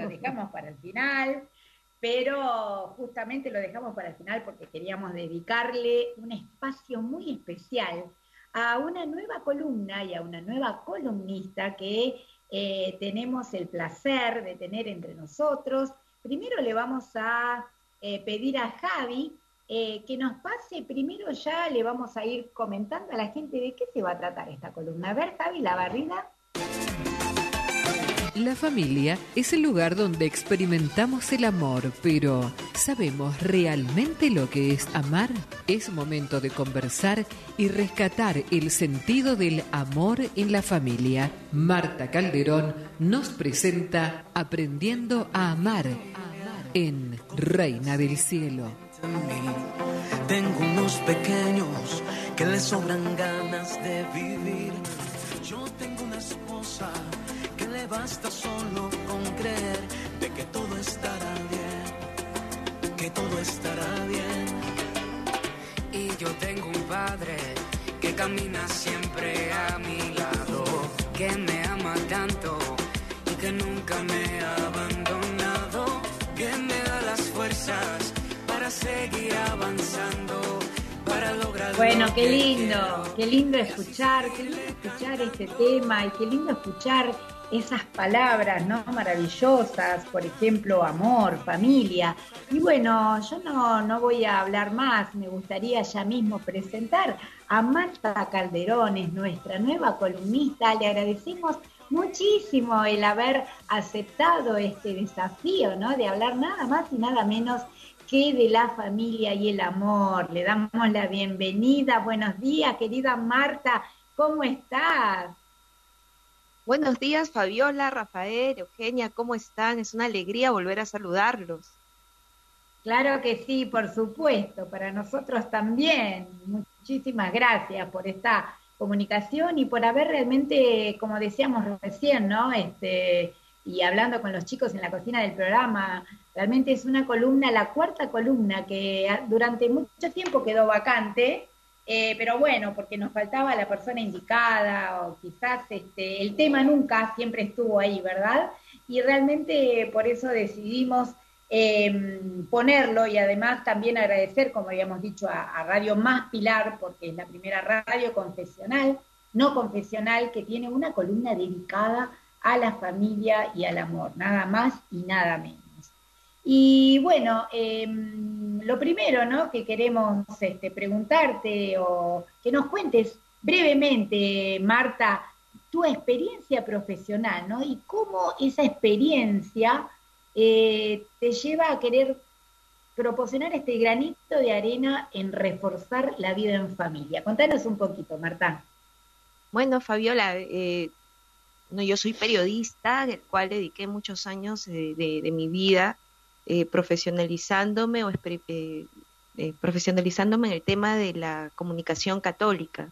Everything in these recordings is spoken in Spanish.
lo dejamos para el final, pero justamente lo dejamos para el final porque queríamos dedicarle un espacio muy especial a una nueva columna y a una nueva columnista que eh, tenemos el placer de tener entre nosotros. Primero le vamos a eh, pedir a Javi eh, que nos pase, primero ya le vamos a ir comentando a la gente de qué se va a tratar esta columna. A ver, Javi, la barrida. La familia es el lugar donde experimentamos el amor, pero ¿sabemos realmente lo que es amar? Es momento de conversar y rescatar el sentido del amor en la familia. Marta Calderón nos presenta Aprendiendo a Amar en Reina del Cielo. Tengo unos pequeños que le sobran ganas de vivir. Yo tengo una esposa basta solo con creer de que todo estará bien, que todo estará bien. Y yo tengo un padre que camina siempre a mi lado, que me ama tanto y que nunca me ha abandonado, que me da las fuerzas para seguir avanzando. Para lograr bueno, qué lindo, qué lindo escuchar, qué lindo escuchar este tema y qué lindo escuchar esas palabras ¿no? maravillosas, por ejemplo, amor, familia. Y bueno, yo no, no voy a hablar más, me gustaría ya mismo presentar a Marta Calderón, es nuestra nueva columnista. Le agradecemos muchísimo el haber aceptado este desafío, ¿no? De hablar nada más y nada menos que de la familia y el amor. Le damos la bienvenida. Buenos días, querida Marta. ¿Cómo estás? Buenos días, Fabiola, Rafael, Eugenia, ¿cómo están? Es una alegría volver a saludarlos. Claro que sí, por supuesto, para nosotros también. Muchísimas gracias por esta comunicación y por haber realmente, como decíamos recién, ¿no? Este, y hablando con los chicos en la cocina del programa, realmente es una columna, la cuarta columna que durante mucho tiempo quedó vacante eh, pero bueno, porque nos faltaba la persona indicada o quizás este, el tema nunca siempre estuvo ahí, ¿verdad? Y realmente por eso decidimos em, ponerlo y además también agradecer, como habíamos dicho, a, Radio Más Pilar, porque es la primera radio confesional, no confesional, que tiene una columna dedicada a la familia y al amor, nada más y nada menos. Y bueno, em, lo primero ¿no? que queremos este, preguntarte o que nos cuentes brevemente, Marta, tu experiencia profesional, ¿no? Y cómo esa experiencia eh, te lleva a querer proporcionar este granito de arena en reforzar la vida en familia. Contanos un poquito, Marta. Bueno, Fabiola, eh, no, yo soy periodista, del cual dediqué muchos años de mi vida eh, profesionalizándome o eh, eh, profesionalizándome en el tema de la comunicación católica.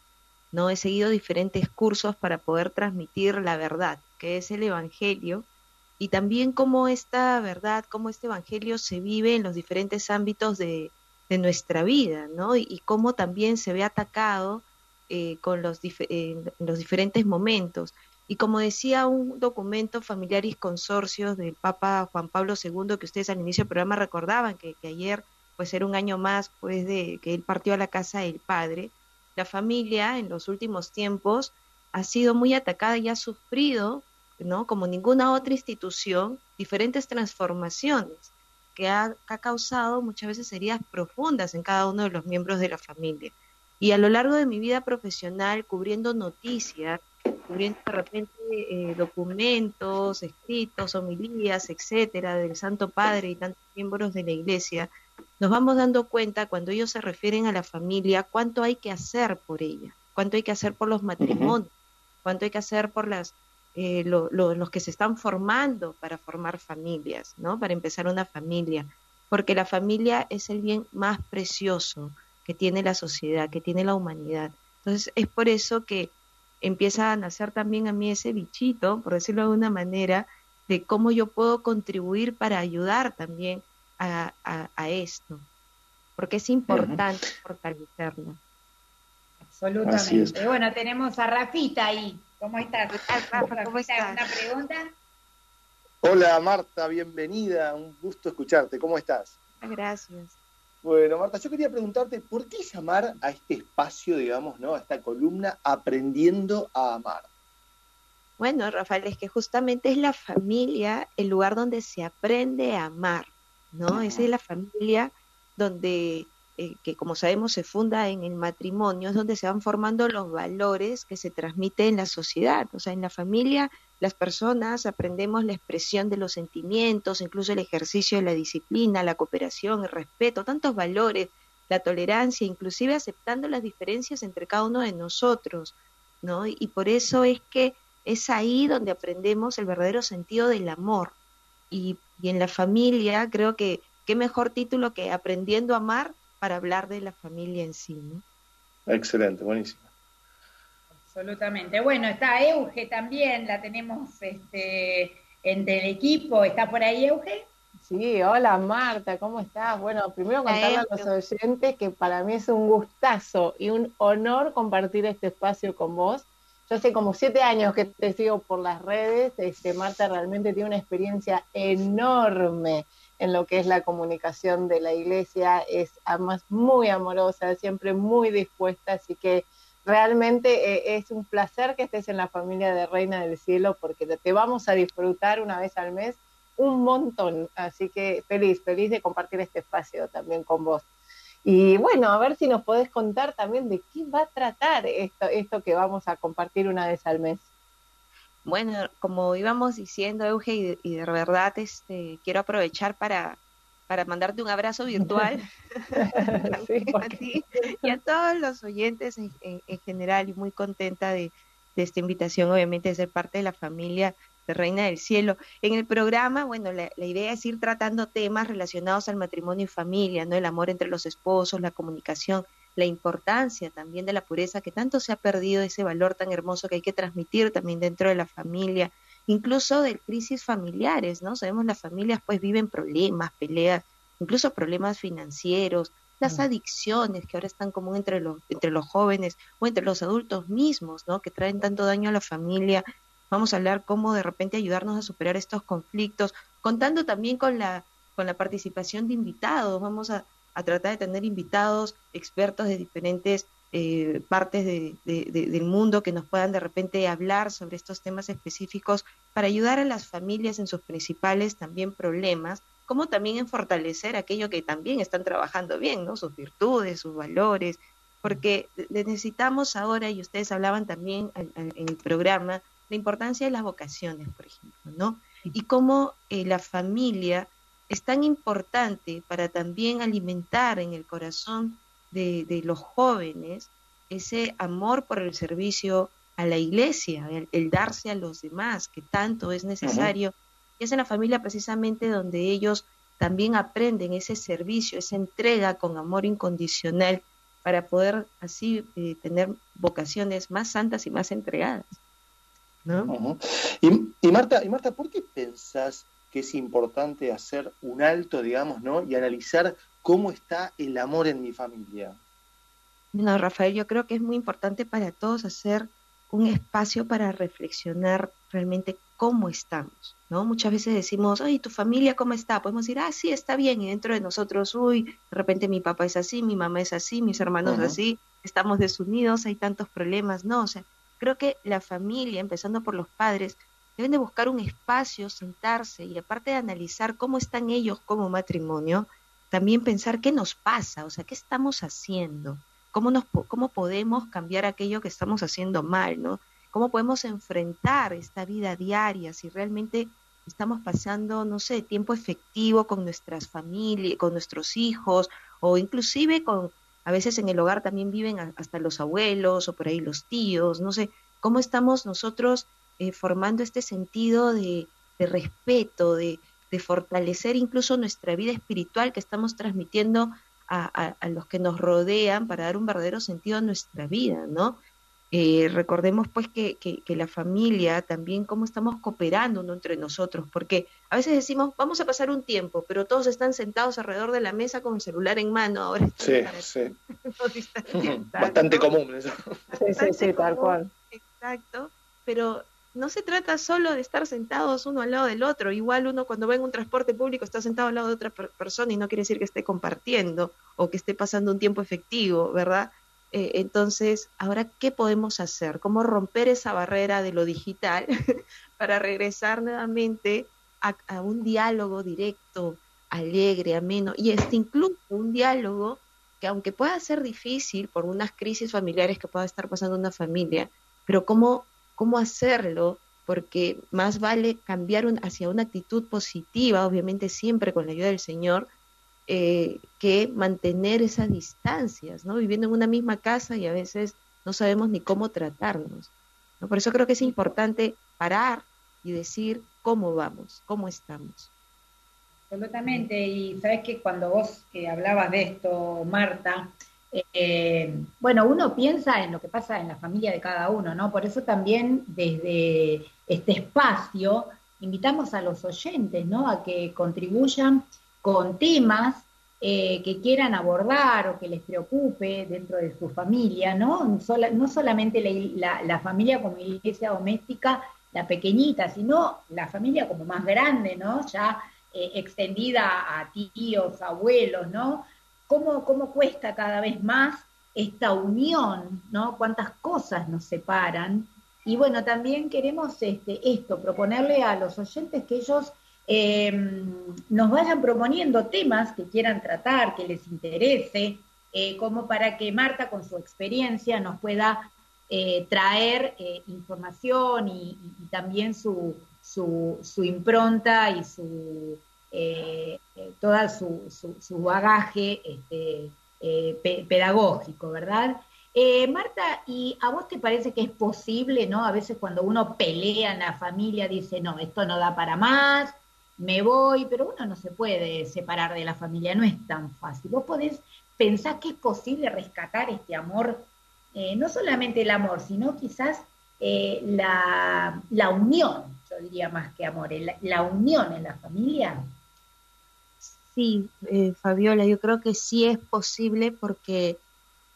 No he seguido diferentes cursos para poder transmitir la verdad, que es el evangelio, y también cómo esta verdad, cómo este evangelio se vive en los diferentes ámbitos de, nuestra vida, ¿no? Y, cómo también se ve atacado con los, los diferentes momentos. Y como decía un documento Familiaris Consorcios del Papa Juan Pablo II, que ustedes al inicio del programa recordaban que, ayer pues era un año más pues de que él partió a la casa del padre, la familia en los últimos tiempos ha sido muy atacada y ha sufrido, ¿no? Como ninguna otra institución, diferentes transformaciones que ha, ha causado muchas veces heridas profundas en cada uno de los miembros de la familia. Y a lo largo de mi vida profesional, cubriendo noticias, cubriendo de repente eh, documentos, escritos, homilías, etcétera, del Santo Padre y tantos miembros de la Iglesia, nos vamos dando cuenta cuando ellos se refieren a la familia, cuánto hay que hacer por ella, cuánto hay que hacer por los matrimonios, cuánto hay que hacer por las eh, los que se están formando para formar familias, ¿no? Para empezar una familia, porque la familia es el bien más precioso que tiene la sociedad, que tiene la humanidad. Entonces es por eso que empieza a nacer también a mí ese bichito, por decirlo de alguna manera, de cómo yo puedo contribuir para ayudar también a, esto, porque es importante fortalecerlo. Absolutamente. Bueno, tenemos a Rafita ahí. ¿Cómo estás? Rafa, ¿Cómo estás? ¿Una pregunta? Hola Marta, bienvenida, un gusto escucharte, ¿cómo estás? Gracias. Bueno, Marta, yo quería preguntarte, ¿por qué llamar a este espacio, digamos, ¿no? A esta columna, aprendiendo a amar? Bueno, Rafael, es que justamente es la familia el lugar donde se aprende a amar, ¿no? Esa es la familia donde eh, que como sabemos se funda en el matrimonio, es donde se van formando los valores que se transmiten en la sociedad. O sea, en la familia las personas aprendemos la expresión de los sentimientos, incluso el ejercicio de la disciplina, la cooperación, el respeto, tantos valores, la tolerancia, inclusive aceptando las diferencias entre cada uno de nosotros, ¿no? Y por eso es que es ahí donde aprendemos el verdadero sentido del amor. Y, y en la familia creo que qué mejor título que Aprendiendo a Amar para hablar de la familia en sí, ¿no? Excelente, buenísimo. Absolutamente. Bueno, está Euge también, la tenemos este, entre el equipo. ¿Está por ahí Euge? Sí, hola Marta, ¿cómo estás? Bueno, primero contarle a los oyentes que para mí es un gustazo y un honor compartir este espacio con vos. Yo hace como siete años que te sigo por las redes, este, Marta realmente tiene una experiencia enorme en lo que es la comunicación de la iglesia, es además muy amorosa, siempre muy dispuesta, así que realmente eh, es un placer que estés en la familia de Reina del Cielo porque te vamos a disfrutar una vez al mes un montón, así que feliz, feliz de compartir este espacio también con vos. Y bueno, a ver si nos podés contar también de qué va a tratar esto, esto que vamos a compartir una vez al mes. Bueno, como íbamos diciendo, Euge, y de, verdad este, quiero aprovechar para, para mandarte un abrazo virtual a ti y a todos los oyentes en, general, y muy contenta de, esta invitación, obviamente, de ser parte de la familia de Reina del Cielo. En el programa, bueno, la, la, idea es ir tratando temas relacionados al matrimonio y familia, ¿no? El amor entre los esposos, la comunicación, la importancia también de la pureza, que tanto se ha perdido ese valor tan hermoso que hay que transmitir también dentro de la familia, incluso de crisis familiares, ¿no? Sabemos las familias pues viven problemas, peleas, incluso problemas financieros, las adicciones que ahora están común entre los, entre los jóvenes o entre los adultos mismos, ¿no? Que traen tanto daño a la familia. Vamos a hablar cómo de repente ayudarnos a superar estos conflictos, contando también con la, con la participación de invitados. Vamos a, a tratar de tener invitados, expertos de diferentes eh, partes del mundo que nos puedan de repente hablar sobre estos temas específicos para ayudar a las familias en sus principales también problemas, como también en fortalecer aquello que también están trabajando bien, ¿no? Sus virtudes, sus valores, porque necesitamos ahora, y ustedes hablaban también en el programa, la importancia de las vocaciones, por ejemplo, ¿no? Y cómo eh, la familia es tan importante para también alimentar en el corazón de, los jóvenes ese amor por el servicio a la iglesia, el, darse a los demás, que tanto es necesario. Y es en la familia precisamente donde ellos también aprenden ese servicio, esa entrega con amor incondicional para poder así eh, tener vocaciones más santas y más entregadas. ¿no? y, y, Marta, y Marta, ¿por qué pensás que es importante hacer un alto, digamos, ¿no? Y analizar cómo está el amor en mi familia. No, Rafael, yo creo que es muy importante para todos hacer un espacio para reflexionar realmente cómo estamos, ¿no? Muchas veces decimos, ay, ¿tu familia cómo está? Podemos decir, ah, sí, está bien, y dentro de nosotros, uy, de repente mi papá es así, mi mamá es así, mis hermanos así, estamos desunidos, hay tantos problemas, no, o sea, creo que la familia, empezando por los padres, deben de buscar un espacio, sentarse y aparte de analizar cómo están ellos como matrimonio, también pensar qué nos pasa, o sea, qué estamos haciendo, cómo, nos, cómo podemos cambiar aquello que estamos haciendo mal, ¿no? Cómo podemos enfrentar esta vida diaria si realmente estamos pasando, no sé, tiempo efectivo con nuestras familias, con nuestros hijos o inclusive con, a veces en el hogar también viven hasta los abuelos o por ahí los tíos, no sé, cómo estamos nosotros eh, formando este sentido de, respeto, de, fortalecer incluso nuestra vida espiritual que estamos transmitiendo a, los que nos rodean para dar un verdadero sentido a nuestra vida, ¿no? Eh, recordemos pues que, la familia también cómo estamos cooperando uno entre nosotros, porque a veces decimos vamos a pasar un tiempo, pero todos están sentados alrededor de la mesa con el celular en mano. Ahora sí, sí. Bastante común eso. Sí, sí, sí, tal cual. Exacto, pero no se trata solo de estar sentados uno al lado del otro. Igual uno cuando va en un transporte público está sentado al lado de otra persona y no quiere decir que esté compartiendo o que esté pasando un tiempo efectivo, ¿verdad? Eh, entonces, ahora, ¿qué podemos hacer? ¿Cómo romper esa barrera de lo digital para regresar nuevamente a, a un diálogo directo, alegre, ameno y este incluso un diálogo que aunque pueda ser difícil por unas crisis familiares que pueda estar pasando una familia, pero cómo, cómo hacerlo, porque más vale cambiar hacia una actitud positiva, obviamente siempre con la ayuda del Señor, eh, que mantener esas distancias, ¿no? Viviendo en una misma casa y a veces no sabemos ni cómo tratarnos. ¿no? Por eso creo que es importante parar y decir cómo vamos, cómo estamos. Absolutamente, y sabes que cuando vos que hablabas de esto, Marta, eh, bueno, uno piensa en lo que pasa en la familia de cada uno, ¿no? Por eso también desde este espacio invitamos a los oyentes, ¿no? A que contribuyan con temas eh, que quieran abordar o que les preocupe dentro de su familia, ¿no? no solamente la, familia como iglesia doméstica, la pequeñita, sino la familia como más grande, ¿no? Ya eh, extendida a tíos, abuelos, ¿no? ¿Cómo, ¿Cómo cuesta cada vez más esta unión, ¿no? Cuántas cosas nos separan. Y bueno, también queremos este, esto, proponerle a los oyentes que ellos em, nos vayan proponiendo temas que quieran tratar, que les interese, eh, como para que Marta con su experiencia nos pueda eh, traer información y, también su, su, impronta y su eh, todo su, su, bagaje este, eh, pedagógico, ¿verdad? Eh, Marta, ¿y a vos te parece que es posible, ¿no? A veces cuando uno pelea en la familia dice, no, esto no da para más, me voy, pero uno no se puede separar de la familia, no es tan fácil. Vos podés pensar que es posible rescatar este amor, no solamente el amor, sino quizás la, la, unión, yo diría más que amor, la unión en la familia sí, eh, Fabiola, yo creo que sí es posible porque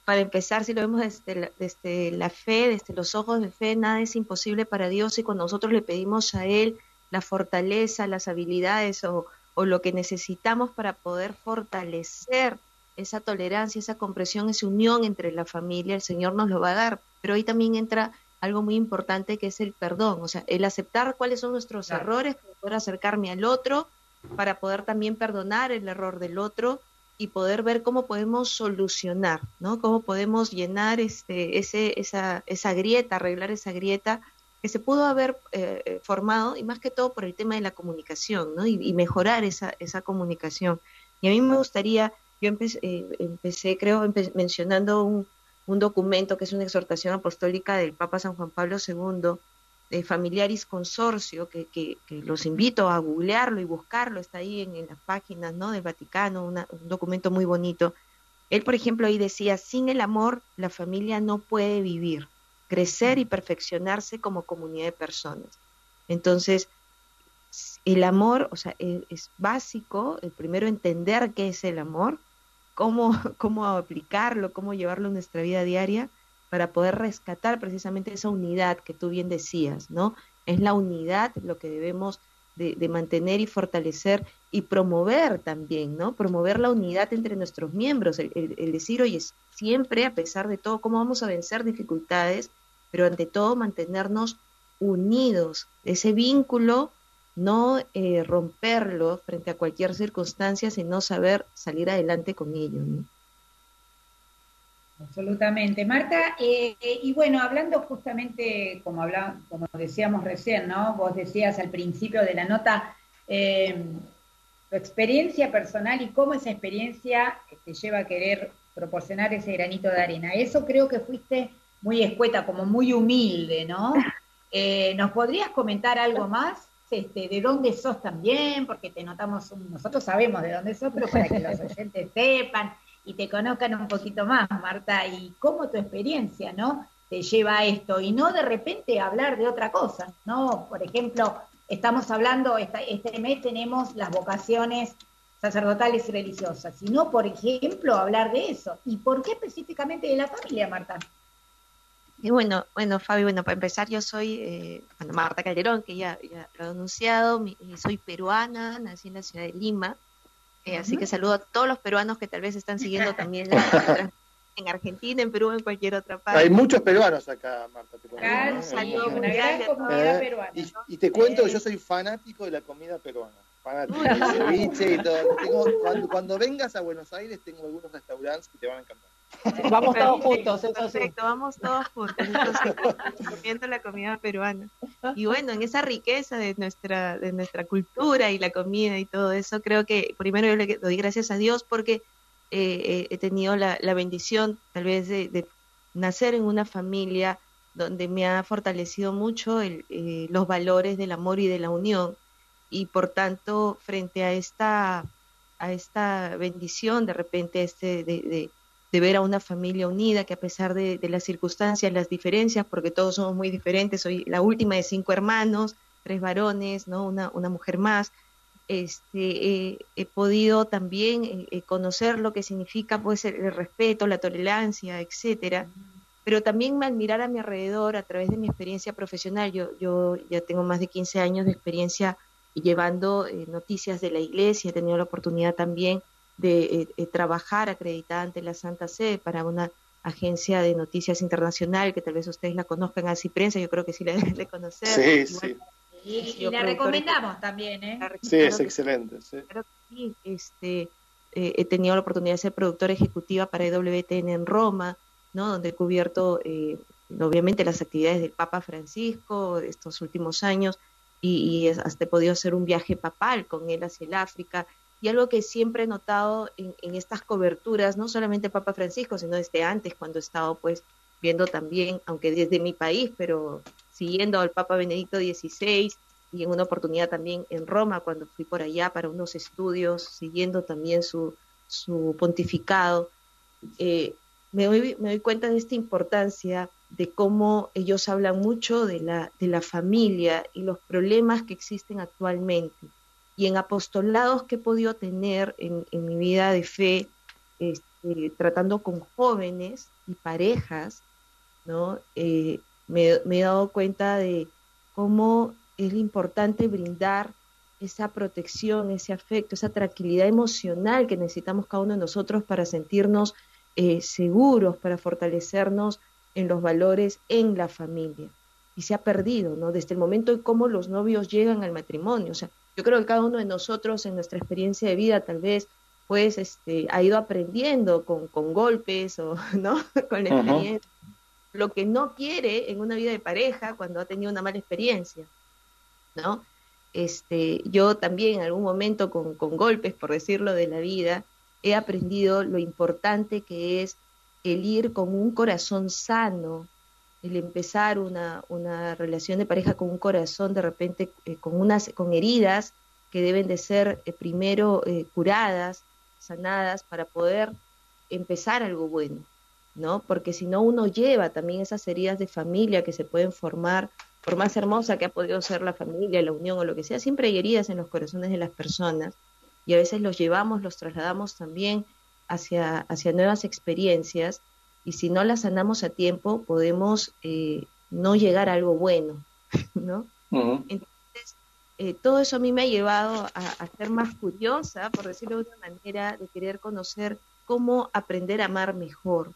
para empezar, si lo vemos desde la, desde la fe, desde los ojos de fe, nada es imposible para Dios y cuando nosotros le pedimos a Él la fortaleza, las habilidades o, o lo que necesitamos para poder fortalecer esa tolerancia, esa comprensión, esa unión entre la familia, el Señor nos lo va a dar. Pero ahí también entra algo muy importante que es el perdón, o sea, el aceptar cuáles son nuestros errores, para poder acercarme al otro para poder también perdonar el error del otro y poder ver cómo podemos solucionar, ¿no? Cómo podemos llenar este, ese, esa, esa grieta, arreglar esa grieta que se pudo haber eh, formado y más que todo por el tema de la comunicación, ¿no? Y, mejorar esa, esa comunicación. Y a mí me gustaría, yo empecé, eh, empecé creo, mencionando un, un documento que es una exhortación apostólica del Papa San Juan Pablo II, de Familiaris Consorcio, que, que, los invito a googlearlo y buscarlo, está ahí en, las páginas ¿no? del Vaticano, un documento muy bonito. Él, por ejemplo, ahí decía, sin el amor la familia no puede vivir, crecer y perfeccionarse como comunidad de personas. Entonces, el amor, o sea, es, es básico, el primero entender qué es el amor, cómo, cómo aplicarlo, cómo llevarlo en nuestra vida diaria, para poder rescatar precisamente esa unidad que tú bien decías, ¿no? Es la unidad lo que debemos de, mantener y fortalecer y promover también, ¿no? Promover la unidad entre nuestros miembros, el, decir, oye, siempre, a pesar de todo, cómo vamos a vencer dificultades, pero ante todo mantenernos unidos, ese vínculo, no eh, romperlo frente a cualquier circunstancia, sino saber salir adelante con ello, ¿no? Absolutamente. Marta, eh, y bueno, hablando justamente, como, como decíamos recién, ¿no? Vos decías al principio de la nota, eh, tu experiencia personal y cómo esa experiencia te lleva a querer proporcionar ese granito de arena. Eso creo que fuiste muy escueta, como muy humilde, ¿no? Eh, ¿Nos podrías comentar algo más? Este, ¿De dónde sos también? Porque te notamos, nosotros sabemos de dónde sos, pero para que los oyentes sepan y te conozcan un poquito más, Marta, y cómo tu experiencia, ¿no? Te lleva a esto y no de repente hablar de otra cosa, ¿no? Por ejemplo, estamos hablando, este mes tenemos las vocaciones sacerdotales y religiosas, sino, por ejemplo, hablar de eso. ¿Y por qué específicamente de la familia, Marta? Y bueno, bueno, Fabio, bueno, para empezar, yo soy eh, Marta Calderón, que ya, ya lo anunciado, soy peruana, nací en la ciudad de Lima, eh, así que saludo a todos los peruanos que tal vez están siguiendo también en Argentina, en Perú, en cualquier otra parte. Hay muchos peruanos acá, Marta. Claro, saludo, una gran comunidad peruana. Y, te cuento que yo soy fanático de la comida peruana. Fanático del ceviche y todo. cuando vengas a Buenos Aires, tengo algunos restaurantes que te van a encantar. Vamos todos juntos, Perfecto, vamos todos juntos, entonces, comiendo la comida peruana. Y bueno, en esa riqueza de nuestra, de nuestra cultura y la comida y todo eso, creo que primero yo le doy gracias a Dios porque eh, he tenido la, bendición tal vez de, nacer en una familia donde me ha fortalecido mucho el, eh, los valores del amor y de la unión y por tanto frente a esta a esta bendición de repente este de de ver a una familia unida, que a pesar de, las circunstancias, las diferencias, porque todos somos muy diferentes, soy la última de cinco hermanos, tres varones, ¿no? una, una mujer más, este, he podido también eh, eh, conocer lo que significa pues, el, respeto, la tolerancia, etcétera, pero también admirar a mi alrededor a través de mi experiencia profesional. Yo, yo ya tengo más de 15 años de experiencia llevando eh, noticias de la iglesia, he tenido la oportunidad también de eh, eh, trabajar acreditada ante la Santa Sede para una agencia de noticias internacional, que tal vez ustedes la conozcan, así prensa, yo creo que sí la deben de conocer. Sí, sí. Y, la recomendamos también, ¿eh? Sí, es excelente. Sí. sí este, eh, he tenido la oportunidad de ser productora ejecutiva para EWTN en Roma, ¿no? donde he cubierto, obviamente, las actividades del Papa Francisco de estos últimos años y, y hasta he podido hacer un viaje papal con él hacia el África y algo que siempre he notado en, estas coberturas, no solamente Papa Francisco, sino desde antes, cuando he estado pues viendo también, aunque desde mi país, pero siguiendo al Papa Benedicto XVI y en una oportunidad también en Roma, cuando fui por allá para unos estudios, siguiendo también su, su pontificado, eh, me, doy, me doy cuenta de esta importancia de cómo ellos hablan mucho de la, de la familia y los problemas que existen actualmente y en apostolados que he podido tener en, mi vida de fe, este, tratando con jóvenes y parejas, ¿no? Eh, me, he dado cuenta de cómo es importante brindar esa protección, ese afecto, esa tranquilidad emocional que necesitamos cada uno de nosotros para sentirnos eh, seguros, para fortalecernos en los valores en la familia. Y se ha perdido, ¿no? Desde el momento en cómo los novios llegan al matrimonio. O sea, yo creo que cada uno de nosotros en nuestra experiencia de vida tal vez pues este, ha ido aprendiendo con, con golpes o no con la experiencia lo que no quiere en una vida de pareja cuando ha tenido una mala experiencia no este yo también en algún momento con, con golpes por decirlo de la vida he aprendido lo importante que es el ir con un corazón sano el empezar una, una relación de pareja con un corazón de repente eh, con unas con heridas que deben de ser eh, primero eh, curadas, sanadas para poder empezar algo bueno, ¿no? Porque si no uno lleva también esas heridas de familia que se pueden formar, por más hermosa que ha podido ser la familia, la unión o lo que sea, siempre hay heridas en los corazones de las personas y a veces los llevamos, los trasladamos también hacia, hacia nuevas experiencias y si no las sanamos a tiempo podemos eh, no llegar a algo bueno, ¿no? Entonces, eh, todo eso a mí me ha llevado a, ser más curiosa, por decirlo de una manera, de querer conocer cómo aprender a amar mejor,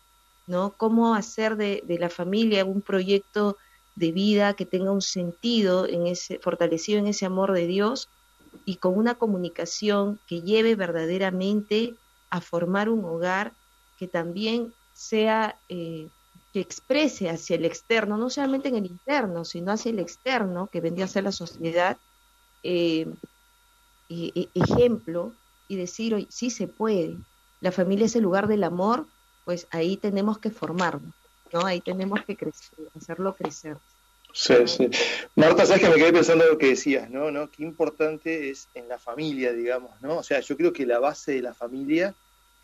¿no? Cómo hacer de, de la familia un proyecto de vida que tenga un sentido en ese, fortalecido en ese amor de Dios y con una comunicación que lleve verdaderamente a formar un hogar que también sea eh, que exprese hacia el externo, no solamente en el interno, sino hacia el externo, que vendría a ser la sociedad, eh, ejemplo y decir, hoy sí se puede, la familia es el lugar del amor, pues ahí tenemos que formarnos, ¿no? Ahí tenemos que crecer, hacerlo crecer. Sí, sí. Marta, sabes que me quedé pensando lo que decías, ¿no? ¿no? Qué importante es en la familia, digamos, ¿no? O sea, yo creo que la base de la familia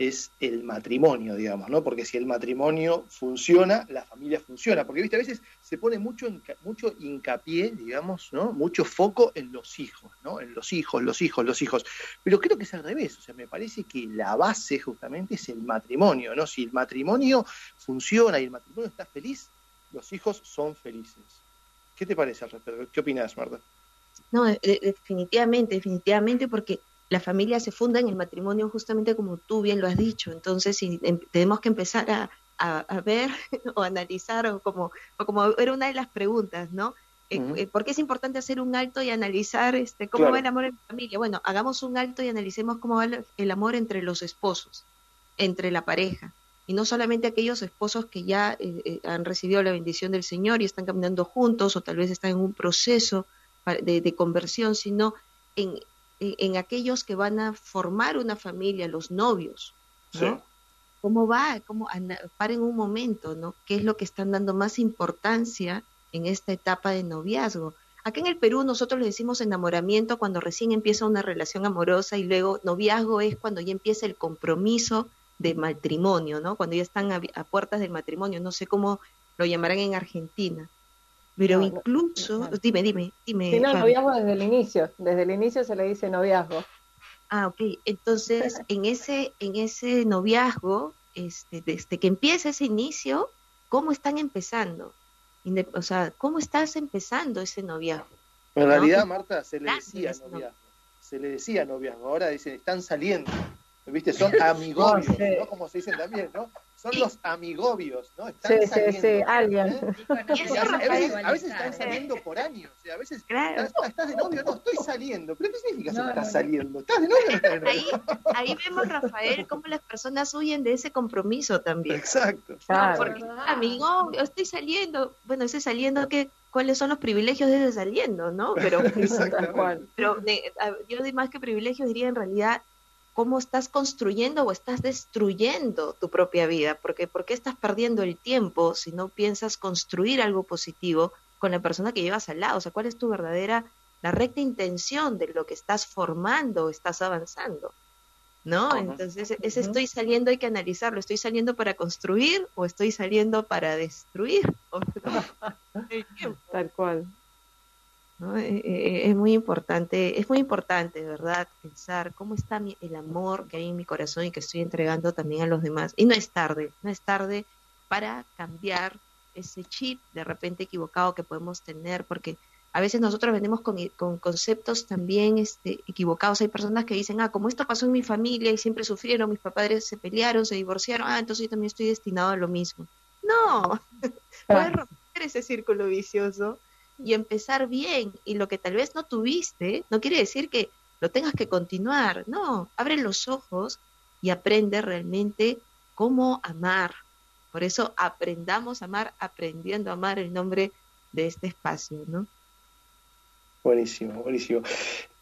es el matrimonio, digamos, ¿no? Porque si el matrimonio funciona, la familia funciona. Porque, viste, a veces se pone mucho, mucho hincapié, digamos, ¿no? Mucho foco en los hijos, ¿no? En los hijos, los hijos, los hijos. Pero creo que es al revés. O sea, me parece que la base justamente es el matrimonio, ¿no? Si el matrimonio funciona y el matrimonio está feliz, los hijos son felices. ¿Qué te parece al respecto? ¿Qué opinas, Marta? No, definitivamente, definitivamente, porque la familia se funda en el matrimonio justamente como tú bien lo has dicho. Entonces, em, tenemos que empezar a, ver o analizar, o como, o como era una de las preguntas, ¿no? Eh, eh, ¿Por qué es importante hacer un alto y analizar este, cómo va el amor en la familia? Bueno, hagamos un alto y analicemos cómo va el amor entre los esposos, entre la pareja. Y no solamente aquellos esposos que ya eh, han recibido la bendición del Señor y están caminando juntos o tal vez están en un proceso de, conversión, sino en, en, aquellos que van a formar una familia, los novios, ¿no? ¿Cómo va? ¿Cómo paren un momento, ¿no? ¿Qué es lo que están dando más importancia en esta etapa de noviazgo? Acá en el Perú nosotros le decimos enamoramiento cuando recién empieza una relación amorosa y luego noviazgo es cuando ya empieza el compromiso de matrimonio, ¿no? Cuando ya están a, a puertas del matrimonio, no sé cómo lo llamarán en Argentina. Pero incluso, dime, dime, dime. Sí, no, noviazgo desde el inicio, desde el inicio se le dice noviazgo. Ah, ok. Entonces, en ese, en ese noviazgo, este, desde que empieza ese inicio, ¿cómo están empezando? O sea, ¿cómo estás empezando ese noviazgo? En realidad, Marta, se le decía noviazgo. Se le decía noviazgo. Ahora dicen, están saliendo. ¿Viste? Son amigobios, ¿no? Como se dicen también, ¿no? Son los amigobios, ¿no? Están sí, saliendo, sí, sí, alguien. ¿eh? a, veces, están saliendo por años, o sea, a veces estás, de novio, no, estoy saliendo, pero ¿qué significa eso que estás saliendo? ¿Estás de novio o no estás de novio? Ahí, ahí vemos, Rafael, cómo las personas huyen de ese compromiso también. Exacto. Claro. porque, amigo, estoy saliendo, bueno, ese saliendo, ¿qué, ¿cuáles son los privilegios de ese saliendo, no? Pero, pero de, yo más que privilegios diría en realidad cómo estás construyendo o estás destruyendo tu propia vida, porque ¿por qué estás perdiendo el tiempo si no piensas construir algo positivo con la persona que llevas al lado? O sea, ¿cuál es tu verdadera, la recta intención de lo que estás formando o estás avanzando? ¿No? Entonces, ese estoy saliendo hay que analizarlo, ¿estoy saliendo para construir o estoy saliendo para destruir? Tal cual. Eh, eh, es muy importante, es muy importante, ¿verdad? Pensar cómo está el amor que hay en mi corazón y que estoy entregando también a los demás. Y no es tarde, no es tarde para cambiar ese chip de repente equivocado que podemos tener, porque a veces nosotros venimos con, con, conceptos también este, equivocados. Hay personas que dicen, ah, como esto pasó en mi familia y siempre sufrieron, mis padres se pelearon, se divorciaron, ah, entonces yo también estoy destinado a lo mismo. No, puedes romper ese círculo vicioso y empezar bien. Y lo que tal vez no tuviste, no quiere decir que lo tengas que continuar. No, abre los ojos y aprende realmente cómo amar. Por eso aprendamos a amar, aprendiendo a amar el nombre de este espacio, ¿no? Buenísimo, buenísimo.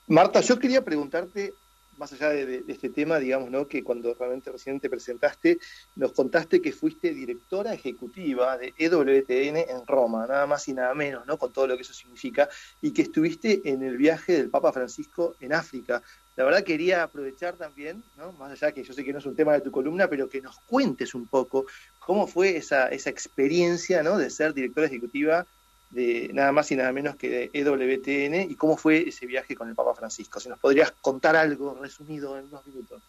Marta, yo quería preguntarte más allá de, este tema, digamos, ¿no? que cuando realmente recién te presentaste, nos contaste que fuiste directora ejecutiva de EWTN en Roma, nada más y nada menos, ¿no? con todo lo que eso significa, y que estuviste en el viaje del Papa Francisco en África. La verdad quería aprovechar también, ¿no? más allá que yo sé que no es un tema de tu columna, pero que nos cuentes un poco cómo fue esa, esa experiencia ¿no? de ser directora ejecutiva de nada más y nada menos que de EWTN y cómo fue ese viaje con el Papa Francisco. Si nos podrías contar algo resumido en unos minutos.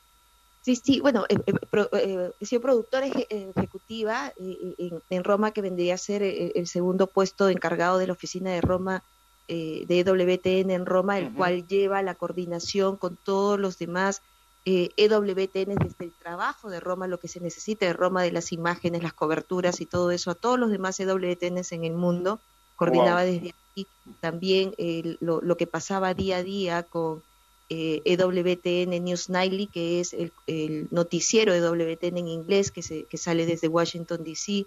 Sí, sí, bueno, eh, eh, eh he sido productora ejecutiva eh, en, Roma, que vendría a ser el, segundo puesto encargado de la oficina de Roma, de EWTN en Roma, el cual lleva la coordinación con todos los demás EWTN desde el trabajo de Roma, lo que se necesita de Roma, de las imágenes, las coberturas y todo eso, a todos los demás EWTNs en el mundo coordinaba desde aquí también lo, lo, que pasaba día a día con eh, EWTN News Nightly, que es el, el, noticiero EWTN en inglés que, se, que sale desde Washington, D.C.,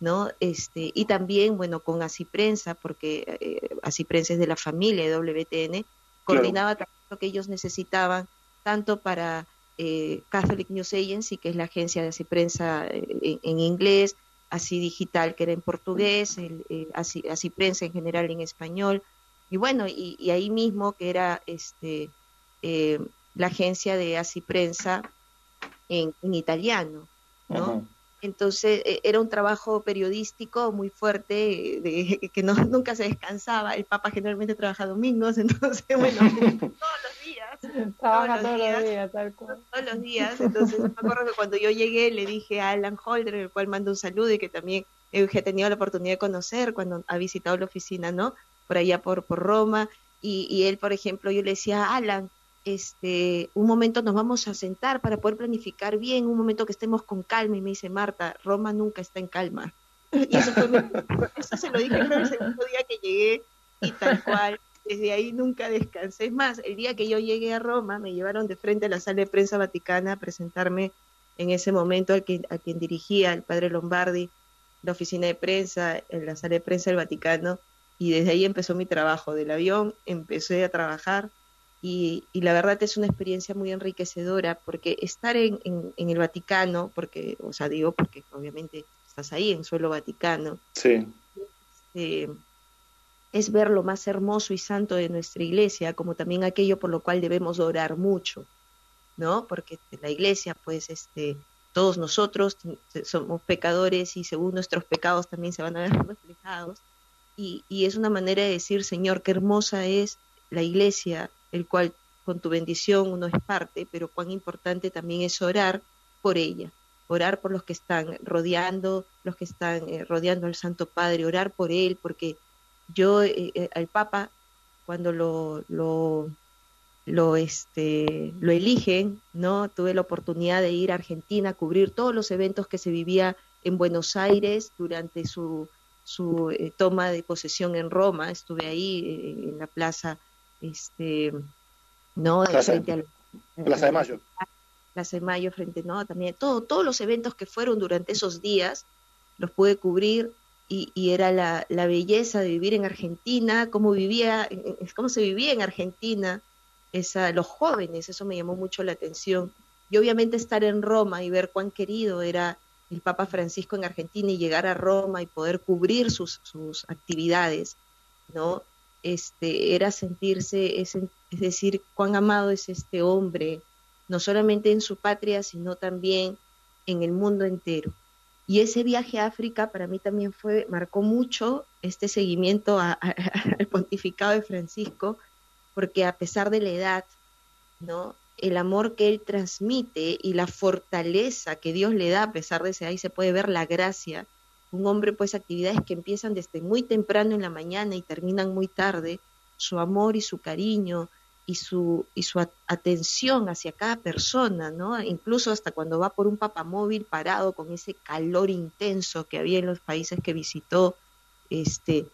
¿no? Este, y también, bueno, con Así Prensa, porque eh, Así Prensa es de la familia EWTN, coordinaba lo que ellos necesitaban, tanto para eh, Catholic News Agency, que es la agencia de Así Prensa eh, en inglés, así digital que era en portugués, el, eh, así, así, prensa en general en español, y bueno, y, ahí mismo que era este eh, la agencia de así prensa en, italiano, ¿no? Entonces e, era un trabajo periodístico muy fuerte, de, que no, nunca se descansaba. El Papa generalmente trabaja domingos, entonces, bueno, todos Trabaja todos, los días, tal cual. Todos los días. Entonces, me acuerdo que cuando yo llegué le dije a Alan Holder, el cual mando un saludo y que también he tenido la oportunidad de conocer cuando ha visitado la oficina, ¿no? Por allá por, por Roma, y, y él, por ejemplo, yo le decía, Alan, este, un momento nos vamos a sentar para poder planificar bien, un momento que estemos con calma, y me dice, Marta, Roma nunca está en calma. Y eso, eso se lo dije el segundo día que llegué, y tal cual, desde ahí nunca descansé. Es más, el día que yo llegué a Roma, me llevaron de frente a la sala de prensa vaticana a presentarme en ese momento a quien, a quien dirigía el padre Lombardi, la oficina de prensa, en la sala de prensa del Vaticano, y desde ahí empezó mi trabajo. Del avión empecé a trabajar y, la verdad es una experiencia muy enriquecedora porque estar en, en, el Vaticano, porque, o sea, digo porque obviamente estás ahí en suelo vaticano, sí. Este, es ver lo más hermoso y santo de nuestra iglesia, como también aquello por lo cual debemos orar mucho, ¿no? Porque la iglesia, pues, este, todos nosotros somos pecadores y según nuestros pecados también se van a ver reflejados. Y, y es una manera de decir, Señor, qué hermosa es la iglesia, el cual con tu bendición uno es parte, pero cuán importante también es orar por ella, orar por los que están rodeando, los que están eh, rodeando al Santo Padre, orar por él, porque yo eh, eh, al Papa, cuando lo, lo, lo, este, lo eligen, ¿no? Tuve la oportunidad de ir a Argentina a cubrir todos los eventos que se vivía en Buenos Aires durante su, su toma de posesión en Roma. Estuve ahí en la plaza este, ¿no? Plaza, frente Plaza de Mayo. Plaza de Mayo, frente, ¿no? También todo, todos los eventos que fueron durante esos días los pude cubrir y, y era la, la, belleza de vivir en Argentina, cómo vivía, cómo se vivía en Argentina, esa, los jóvenes, eso me llamó mucho la atención. Y obviamente estar en Roma y ver cuán querido era el Papa Francisco en Argentina y llegar a Roma y poder cubrir sus, sus actividades, ¿no? este, era sentirse, es, es decir, cuán amado es este hombre, no solamente en su patria, sino también en el mundo entero. Y ese viaje a África para mí también fue, marcó mucho este seguimiento al pontificado de Francisco, porque a pesar de la edad, ¿no? El amor que él transmite y la fortaleza que Dios le da, a pesar de ese ahí se puede ver la gracia un hombre pues actividades que empiezan desde muy temprano en la mañana y terminan muy tarde, su amor y su cariño y su, y su atención hacia cada persona, ¿no? Incluso hasta cuando va por un papamóvil parado con ese calor intenso que había en los países que visitó, este,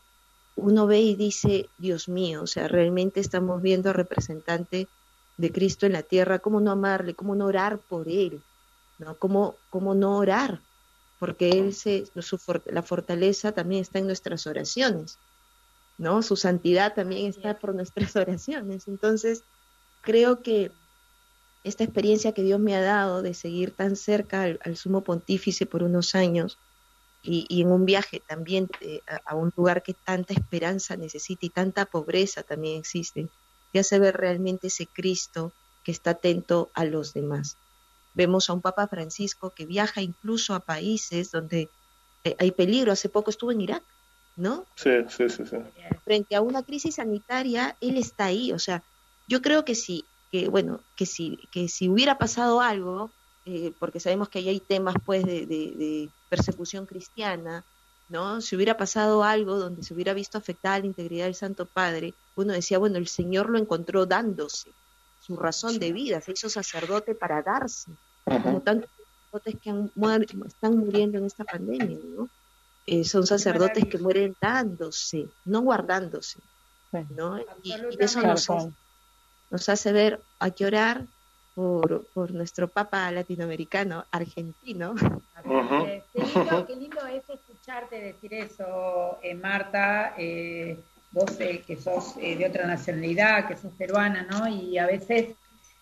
uno ve y dice, Dios mío, o sea, realmente estamos viendo al representante de Cristo en la tierra, cómo no amarle, cómo no orar por él, ¿no? Cómo, cómo no orar porque él se, su, la fortaleza también está en nuestras oraciones, ¿no? Su santidad también está por nuestras oraciones. Entonces, creo que esta experiencia que Dios me ha dado de seguir tan cerca al, sumo pontífice por unos años y, en un viaje también eh, a, a, un lugar que tanta esperanza necesita y tanta pobreza también existe, te hace ver realmente ese Cristo que está atento a los demás. Vemos a un Papa Francisco que viaja incluso a países donde eh, hay peligro. Hace poco estuvo en Irak, ¿no? Sí, sí, sí, sí. Frente a una crisis sanitaria, él está ahí. O sea, yo creo que sí, que bueno, que si, que si hubiera pasado algo, eh, porque sabemos que ahí hay temas pues de, de, persecución cristiana, ¿no? Si hubiera pasado algo donde se hubiera visto afectada la integridad del Santo Padre, uno decía, bueno, el Señor lo encontró dándose su razón de vida, se hizo sacerdote para darse como tantos sacerdotes que están muriendo en esta pandemia, ¿no? Eh, son sacerdotes que mueren dándose, no guardándose, ¿no? Y, eso nos hace, ver, hay que orar por, por nuestro Papa latinoamericano, argentino. qué, lindo, es escucharte decir eso, eh, Marta, eh, vos que sos de otra nacionalidad, que sos peruana, ¿no? Y a veces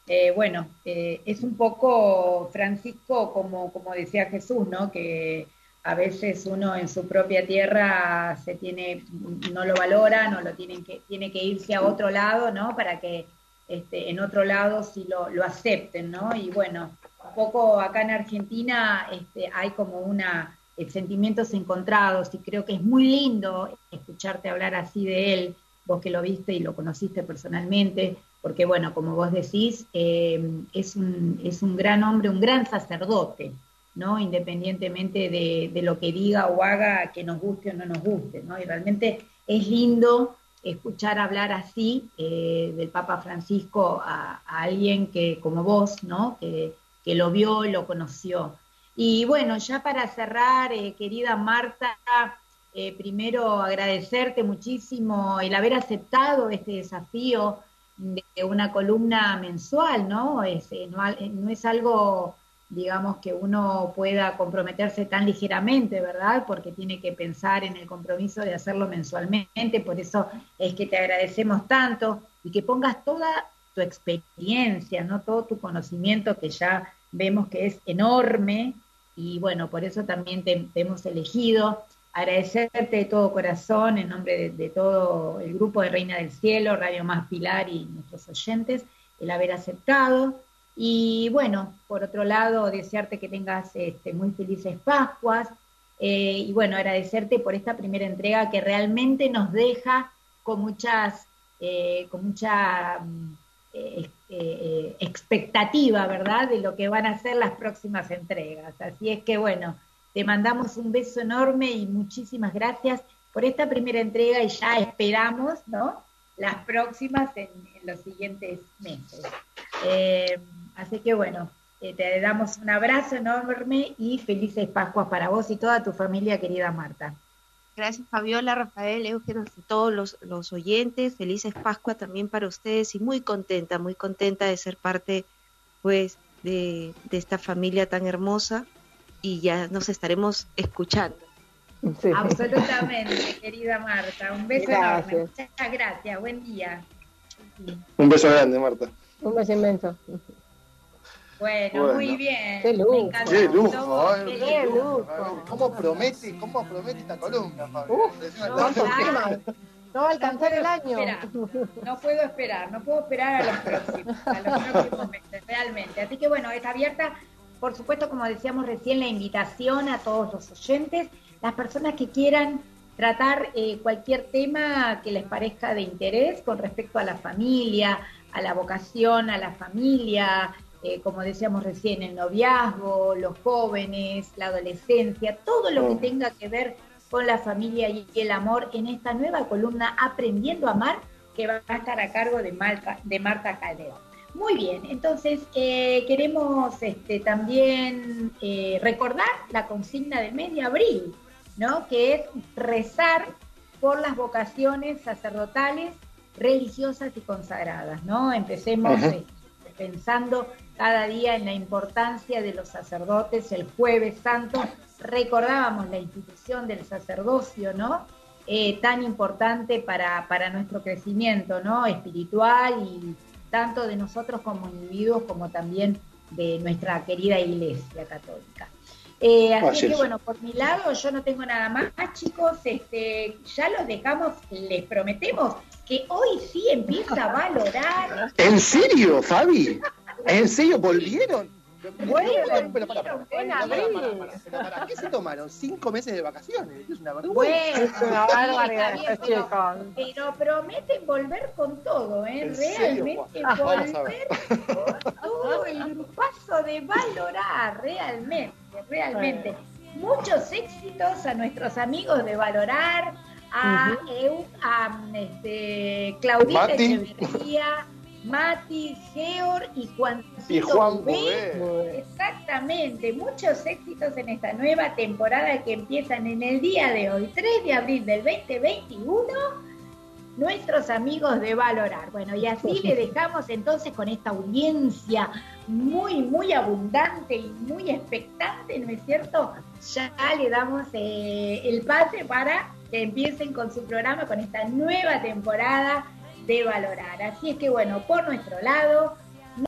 eh, bueno, eh, es un poco Francisco, como, como decía Jesús, ¿no? Que a veces uno en su propia tierra se tiene, no lo valora, no lo tienen que, tiene que irse a otro lado, ¿no? Para que este, en otro lado sí lo, lo acepten, ¿no? Y bueno, un poco acá en Argentina este, hay como una eh, sentimientos encontrados y creo que es muy lindo escucharte hablar así de él, vos que lo viste y lo conociste personalmente, porque bueno, como vos decís, eh, es, un, es un gran hombre, un gran sacerdote, ¿no? Independientemente de, lo que diga o haga, que nos guste o no nos guste, ¿no? Y realmente es lindo escuchar hablar así eh, del Papa Francisco a, alguien que, como vos, ¿no? Que, que, lo vio, lo conoció. Y bueno, ya para cerrar, eh, querida Marta, eh, primero agradecerte muchísimo el haber aceptado este desafío de una columna mensual, ¿no? Es, no es algo digamos, que uno pueda comprometerse tan ligeramente, ¿verdad? Porque tiene que pensar en el compromiso de hacerlo mensualmente, por eso es que te agradecemos tanto y que pongas toda tu experiencia, ¿no? Todo tu conocimiento que ya vemos que es enorme y bueno, por eso también te, hemos elegido. Agradecerte de todo corazón en nombre de, todo el grupo de Reina del Cielo, Radio Más Pilar y nuestros oyentes, el haber aceptado. Y bueno, por otro lado, desearte que tengas este, muy felices Pascuas eh, y bueno, agradecerte por esta primera entrega que realmente nos deja con muchas, eh, con mucha mm, eh, expectativa, ¿verdad?, de lo que van a ser las próximas entregas. Así es que bueno, te mandamos un beso enorme y muchísimas gracias por esta primera entrega y ya esperamos, ¿no? Las próximas en, los siguientes meses. Así que bueno, eh, te damos un abrazo enorme y felices Pascuas para vos y toda tu familia, querida Marta. Gracias Fabiola, Rafael, Eugenio, y todos los, oyentes. Felices Pascuas también para ustedes y muy contenta, muy contenta de ser parte pues de, esta familia tan hermosa y ya nos estaremos escuchando. Absolutamente, querida Marta. Un beso enorme. Muchas gracias. Buen día. Un beso grande, Marta. Un beso inmenso. Bueno, muy bien. Qué lujo. Qué lujo. qué lujo. ¿Cómo promete, cómo promete esta columna, Fabio? no, va a alcanzar el año. No puedo esperar, no puedo esperar a los próximos, a los próximos meses, realmente. Así que bueno, está abierta, por supuesto, como decíamos recién, la invitación a todos los oyentes, las personas que quieran tratar eh, cualquier tema que les parezca de interés con respecto a la familia, a la vocación, a la familia, eh, como decíamos recién, el noviazgo, los jóvenes, la adolescencia, todo lo que tenga que ver con la familia y el amor en esta nueva columna Aprendiendo a Amar, que va a estar a cargo de, Marta, de Marta Calderón. Muy bien, entonces eh, queremos este, también eh, recordar la consigna de abril, ¿no? que es rezar por las vocaciones sacerdotales, religiosas y consagradas. ¿no? Empecemos pensando cada día en la importancia de los sacerdotes. El jueves santo recordábamos la institución del sacerdocio, ¿no? Eh, tan importante para, para nuestro crecimiento, ¿no? Espiritual y tanto de nosotros como individuos como también de nuestra querida Iglesia Católica. Eh, así que bueno, por mi lado yo no tengo nada más, chicos, este, ya los dejamos, les prometemos que hoy sí empieza a valorar. ¿En serio, Fabi? ¿En serio volvieron? Bueno, pero para, para, ¿Qué se tomaron? ¿Cinco meses de vacaciones? Es una vergüenza. es una barbaridad, pero, prometen volver con todo, ¿eh? Realmente volver con todo el paso de valorar, realmente, realmente. Muchos éxitos a nuestros amigos de valorar, a, a este, Claudita Echeverría Mati, Georg y Juan. Y Juan Exactamente, muchos éxitos en esta nueva temporada que empiezan en el día de hoy, 3 de abril del 2021. Nuestros amigos de Valorar. Bueno, y así le dejamos entonces con esta audiencia muy, muy abundante y muy expectante, ¿no es cierto? Ya le damos eh, el pase para que empiecen con su programa, con esta nueva temporada de valorar. Así es que bueno, por nuestro lado,